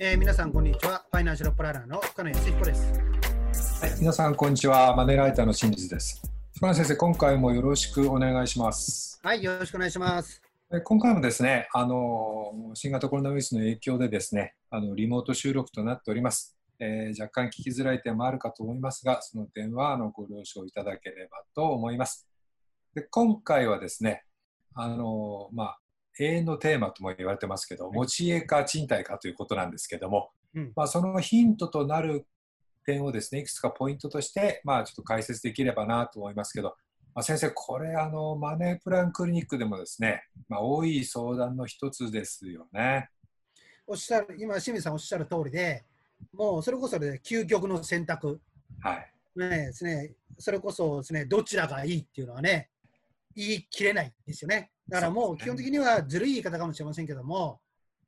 えー皆さん、こんにちは。ファイナンシャルプランナーの深野康彦です。はい、皆さんこんにちは。マネーライターの清水です。深野先生、今回もよろしくお願いします。はい、よろしくお願いします。え今回もですね、あの新型コロナウイルスの影響でですね、あのリモート収録となっております。えー若干聞きづらい点もあるかと思いますが、その点はあのご了承いただければと思います。で今回はですね、あのまあ、永遠のテーマとも言われてますけど、持ち家か賃貸かということなんですけども、うんまあ、そのヒントとなる点をですね、いくつかポイントとして、まあ、ちょっと解説できればなと思いますけど、まあ、先生、これあの、マネープランクリニックでもですね、まあ、多い相談の一つですよね。おっしゃる、今、清水さんおっしゃる通りで、もうそれこそで究極の選択、はい。ねですね、それこそですね、どちらがいいっていうのはね、言い切れないんですよね。だからもそう基本的にはずるい言い方かもしれませんけども、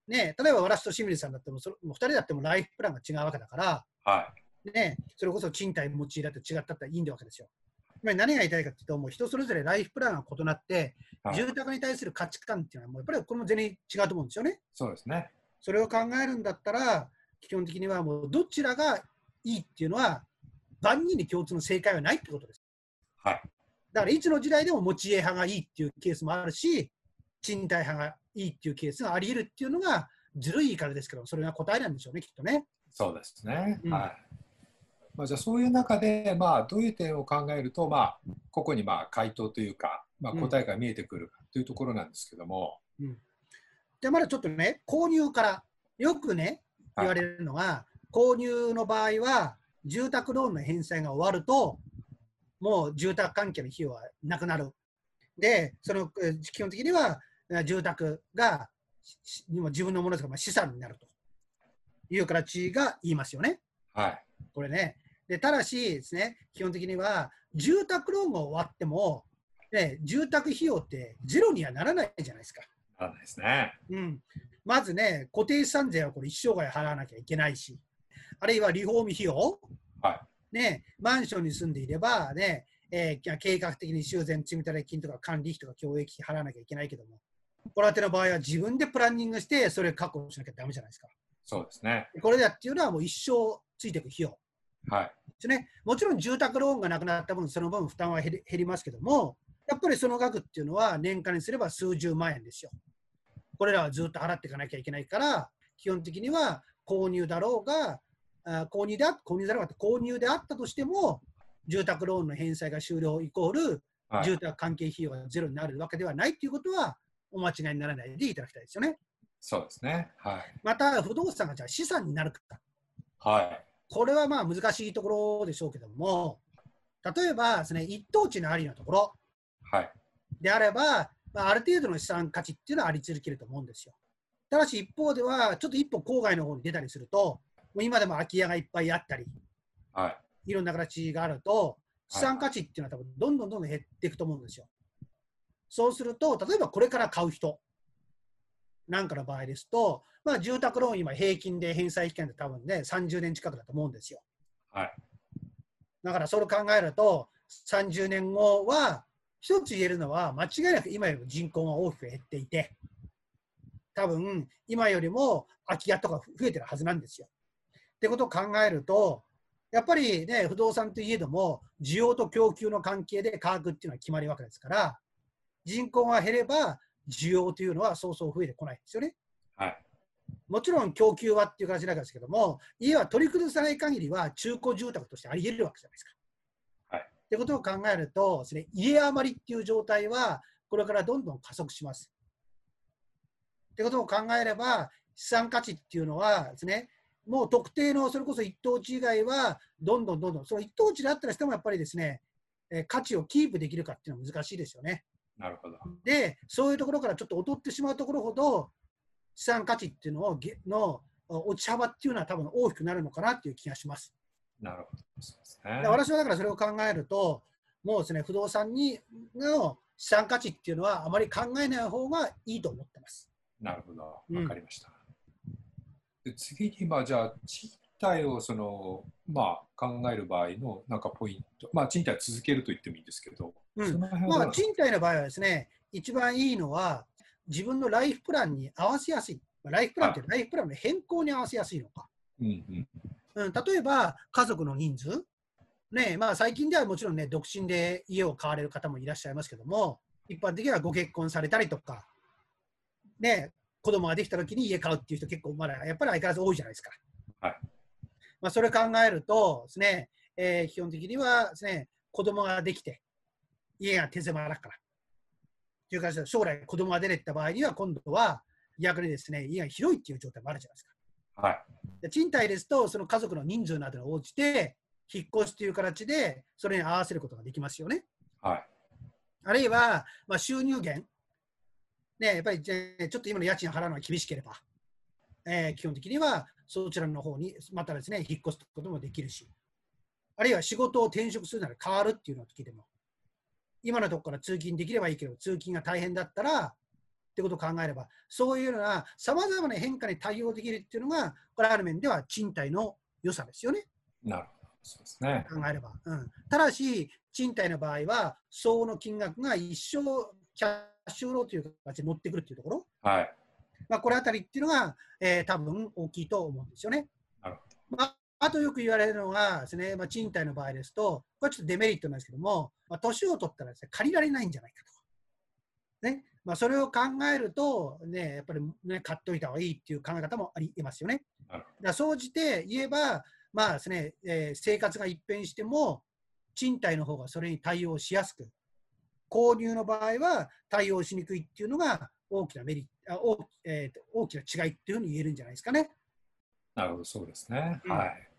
ね、例えば私と清水さんだっても、それもう2人だってもライフプランが違うわけだから、はね、それこそ賃貸持ちだって違ったっていいんだわけですよ。つまり何が言いたいかというと、もう人それぞれライフプランが異なって、い。はい、住宅に対する価値観っていうのは、もうやっぱりこれも全然違うと思うんですよね。そうですね。それを考えるんだったら、基本的にはもうどちらがいいっていうのは、万人に共通の正解はないってことです。はい。だからいつの時代でも持ち家派がいいっていうケースもあるし、賃貸派がいいっていうケースがあり得るっていうのが、ずるい言い方ですけど、それが答えなんでしょうね、きっとね。そうですね。うんはい。まあ、じゃあそういう中で、まあ、どういう点を考えると、まあ、個々にまあ回答というか、まあ、うん答えが見えてくるかというところなんですけども、で、まだちょっとね、購入から、よくね、はい言われるのが、購入の場合は、住宅ローンの返済が終わると、もう住宅関係の費用はなくなる。で、そのえー基本的にはえー住宅が自分のものですから、まあ、資産になるという形が言いますよね。はい。これね。でただしですね、基本的には住宅ローンが終わっても、ね、住宅費用ってゼロにはならないじゃないですか。ならないですね。うん、まずね、固定資産税はこれ一生涯払わなきゃいけないし、あるいはリフォーム費用、はね、マンションに住んでいれば、ねえー計画的に修繕積立金とか管理費とか教育費払わなきゃいけないけども、これの場合は自分でプランニングして、それ確保しなきゃだめじゃないですか。そうですね。これだっていうのはもう一生ついていく費用はい。ですね。もちろん住宅ローンがなくなった分、その分負担は減り減りますけども、やっぱりその額っていうのは年間にすれば数十万円ですよ。これらはずっと払っていかなきゃいけないから、基本的には購入だろうが、あ購入であ購入だろうが購入であったとしても、住宅ローンの返済が終了イコール、はい、住宅関係費用がゼロになるわけではないということは、お間違いにならないでいただきたいですよね。そうですね。はい。また、不動産がじゃあ資産になるか。はい。これはまあ難しいところでしょうけども、例えばですね、一等地のありのところはい。であれば、まあ、ある程度の資産価値っていうのはあり続けると思うんですよ。ただし一方では、ちょっと一歩郊外の方に出たりすると、もう今でも空き家がいっぱいあったり、はい。いろんな形があると、資産価値っていうのは多分どんどんどんどん減っていくと思うんですよ。そうすると、例えばこれから買う人なんかの場合ですと、まあ、住宅ローン今平均で返済期間って多分ね、30年近くだと思うんですよ。はい。だからそれを考えると、30年後は、一つ言えるのは、間違いなく今よりも人口が大きく減っていて、多分今よりも空き家とか増えてるはずなんですよ。ってことを考えると、やっぱりね、不動産といえども、需要と供給の関係で価格っていうのは決まるわけですから、人口が減れば、需要というのはそうそう増えてこないんですよね。はい。もちろん供給はっていう形なんですけども、家は取り崩さない限りは中古住宅としてあり得るわけじゃないですか。はいってことを考えると、ですね、家余りっていう状態は、これからどんどん加速します。ってことを考えれば、資産価値っていうのはですね、もう特定のそれこそ一等地以外は、どんどんどんどん、その一等地であったらしてもやっぱりですね、えー価値をキープできるかっていうのは難しいですよね。なるほど。で、そういうところからちょっと劣ってしまうところほど、資産価値っていうのをげの落ち幅っていうのは多分大きくなるのかなっていう気がします。なるほど。そうですねで。私はだからそれを考えると、もうですね、不動産にの資産価値っていうのはあまり考えない方がいいと思ってます。なるほど。うんわかりました。で次に、まあ、じゃあ、賃貸をその、まあ、考える場合のなんかポイント、まあ、賃貸は続けると言ってもいいんですけど、うん。まあ、賃貸の場合はですね、一番いいのは、自分のライフプランに合わせやすい。っライフプランってライフプランの変更に合わせやすいのか。うんうん。うん、例えば、家族の人数、ねまあ、最近ではもちろんね、独身で家を買われる方もいらっしゃいますけども、一般的にはご結婚されたりとか、ね、子供ができた時に家買うっていう人結構まだやっぱり相変わらず多いじゃないですか。はいまあ、それを考えるとですね、えー基本的にはですね、子供ができて、家が手狭だから。という感じで、将来子供が出てった場合には、今度は逆にですね、家が広いっていう状態もあるじゃないですか。はい。で賃貸ですと、その家族の人数などに応じて、引っ越しという形で、それに合わせることができますよね。はい。あるいは、まあ、収入源、ね、やっぱりちょっと今の家賃払うのが厳しければ、えー基本的にはそちらの方にまたですね、引っ越すこともできるし、あるいは仕事を転職するなら変わるっていうのを聞いても、今のところから通勤できればいいけど、通勤が大変だったら、ってことを考えれば、そういうようなさまざまな変化に対応できるっていうのが、これある面では賃貸の良さですよね。なるほど。そうですね。考えれば。うん、ただし、賃貸の場合は、相応の金額が一生キャッシュフローという形で乗ってくるというところ、はい。まあ、これあたりっていうのが、えー多分大きいと思うんですよね。なるほまあ、あとよく言われるのがです、ねまあ、賃貸の場合ですと、これはちょっとデメリットなんですけども、まあ、年を取ったらです、ね、借りられないんじゃないかと。ねまあ、それを考えると、ね、やっぱり、ね、買っといた方がいいっていう考え方もありますよね。だ総じて言えば、まあですねえー生活が一変しても、賃貸の方がそれに対応しやすく、購入の場合は対応しにくいっていうのが大きなメリット、あ大えーと大きな違いっていうふうに言えるんじゃないですかね。なるほど、そうですね。うんはい。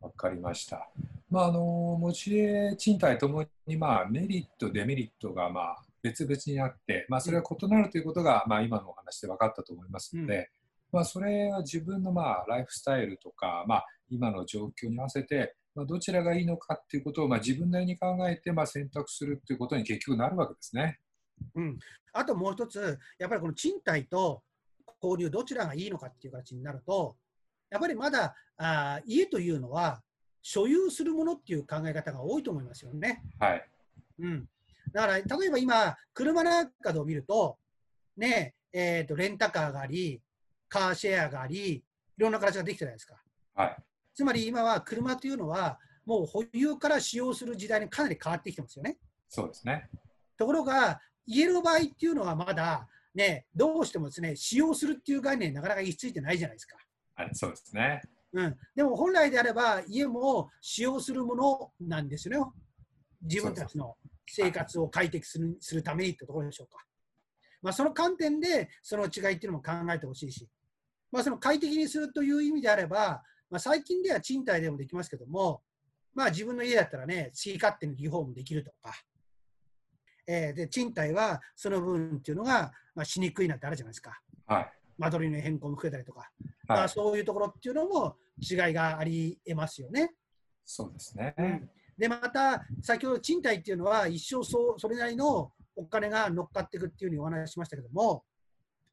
わかりました。まあ、あの、持ち家、賃貸ともに、まあ、メリット、デメリットが、まあ、別々にあって、まあ、それは異なるということが、まあ、今のお話で分かったと思いますので、まあ、それは自分の、まあ、ライフスタイルとか、まあ、今の状況に合わせて、まあ、どちらがいいのかっていうことを、まあ、自分なりに考えて、まあ、選択するっていうことに結局なるわけですね。うん、あともう一つ、やっぱりこの賃貸と購入、どちらがいいのかっていう形になると、やっぱりまだあー家というのは、所有するものっていう考え方が多いと思いますよね。はい。うん、だから、例えば今、車なんかでを見ると、ねえーと、レンタカーがあり、カーシェアがあり、いろんな形ができてるじゃないですか。はい。つまり今は車というのは、もう保有から使用する時代にかなり変わってきてますよね。そうですね。ところが、家の場合っていうのはまだ、ね、どうしてもですね、使用するっていう概念、なかなか行き着いてないじゃないですか。はい、そうですね。うん、でも本来であれば、家も使用するものなんですよね。自分たちの生活を快適するするためにってところでしょうか。まあ、その観点で、その違いっていうのも考えてほしいし、まあ、その快適にするという意味であれば、まあ、最近では賃貸でもできますけども、まあ、自分の家だったらね、好き勝手にリフォームできるとか、えーで賃貸はその分っていうのが、まあ、しにくいなんてあるじゃないですか。はい。間取りの変更も増えたりとか、まあ、はい。そういうところっていうのも違いがありえますよね。そうですね。で、また、先ほど賃貸っていうのは、一生そうそれなりのお金が乗っかっていくっていうふうにお話ししましたけども、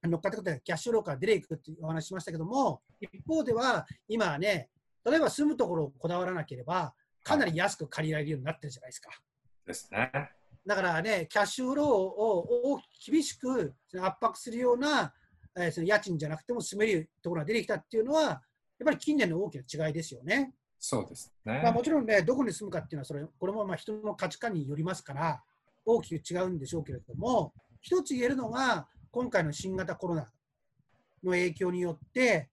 乗っかっていくというか、キャッシュフローから出ていくっていうお話ししましたけども、一方では、今はね、例えば住むところをこだわらなければ、かなり安く借りられるようになってるじゃないですか。ですね。だからね、キャッシュフローをを厳しく圧迫するような、えーその家賃じゃなくても住めるところが出てきたっていうのは、やっぱり近年の大きな違いですよね。そうですね。まあ、もちろんね、どこに住むかっていうのはそれ、これもまあ人の価値観によりますから、大きく違うんでしょうけれども、一つ言えるのが、今回の新型コロナの影響によって、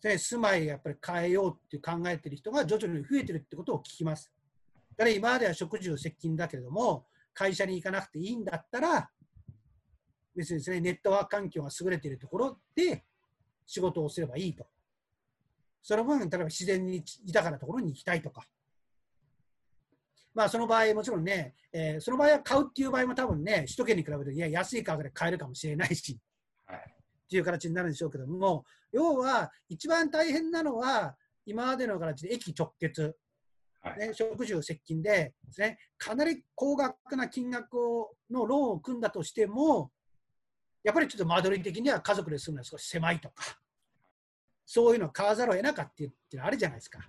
で住まいやっぱり変えようって考えてる人が徐々に増えてるってことを聞きます。だから今までは食住接近だけれども、会社に行かなくていいんだったら、別にですね、ネットワーク環境が優れているところで仕事をすればいいと。その分、例えば自然に豊かなところに行きたいとか。まあ、その場合、もちろんね、えーその場合は買うっていう場合も多分ね、首都圏に比べると、いや、安い価格で買えるかもしれないし、はい。っていう形になるんでしょうけども、要は、一番大変なのは、今までの形で駅直結、はい。ね、食住接近でです、ね、かなり高額な金額をのローンを組んだとしても、やっぱりちょっと間取り的には家族で住むのは少し狭いとか、そういうのを買わざるを得なかったっていうのはあるじゃないですか。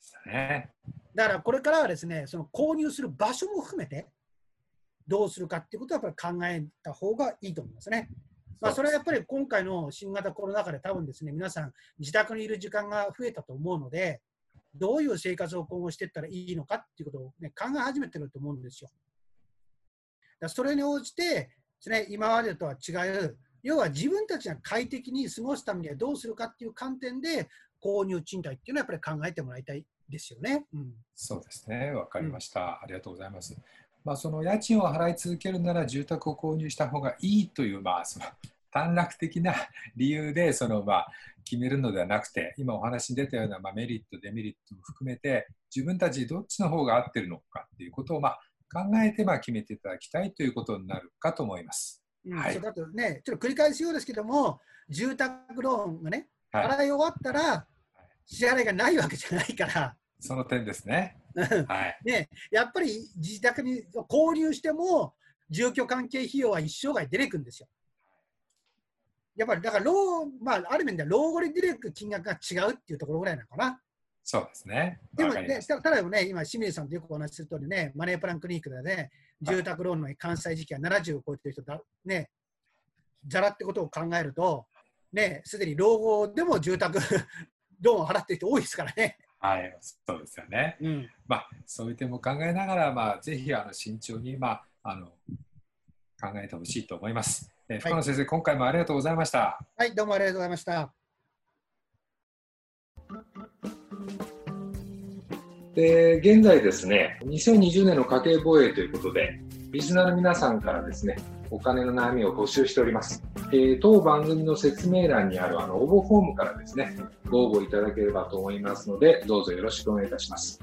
したね。だからこれからはですね、その購入する場所も含めて、どうするかっていうことはやっぱり考えた方がいいと思いますね。まあ、それはやっぱり今回の新型コロナ禍で多分ですね、皆さん自宅にいる時間が増えたと思うので、どういう生活を今後していったらいいのかっていうことを、ね、考え始めてると思うんですよ。だそれに応じてですね、今までとは違う、要は自分たちが快適に過ごすためにはどうするかっていう観点で、購入賃貸っていうのはやっぱり考えてもらいたいですよね。うん、そうですね、わかりました、うん、ありがとうございます。まあ、その家賃を払い続けるなら住宅を購入した方がいいという、まあ、その短絡的な理由でその、まあ、決めるのではなくて、今お話に出たような、まあ、メリット、デメリットも含めて、自分たちどっちの方が合ってるのかっていうことを、まあ、考えて、まあ、決めていただきたいということになるかと思います。うん、はい、そうだとね、ちょっと繰り返すようですけども、住宅ローンがね、払い終わったら、支払いがないわけじゃないから。その点ですね。はい、ねやっぱり自宅に購入しても、住居関係費用は一生涯出てくるんですよ。やっぱりだからロー、まあ、ある面では老後に出てくる金額が違うっていうところぐらいなのかな。そうですね。でもね、ただね、今、清水さんとよくお話しするとおりね、マネープランクリニックでね、住宅ローンの完済時期は70を超えてる人だ、ね、ざらってことを考えると、ね、すでに老後でも住宅ローンを払ってる人多いですからね。はい、そうですよね。うん、まあ、そういう点も考えながら、まあ、ぜひあの慎重に、まあ、あの考えてほしいと思います。えー、深野先生、はい、今回もありがとうございました。はい、どうもありがとうございました。で現在ですね、2020年の家計防衛ということで、リスナーの皆さんからですね、お金の悩みを募集しております。えー、当番組の説明欄にあるあの応募フォームからですね、ご応募いただければと思いますので、どうぞよろしくお願いいたします。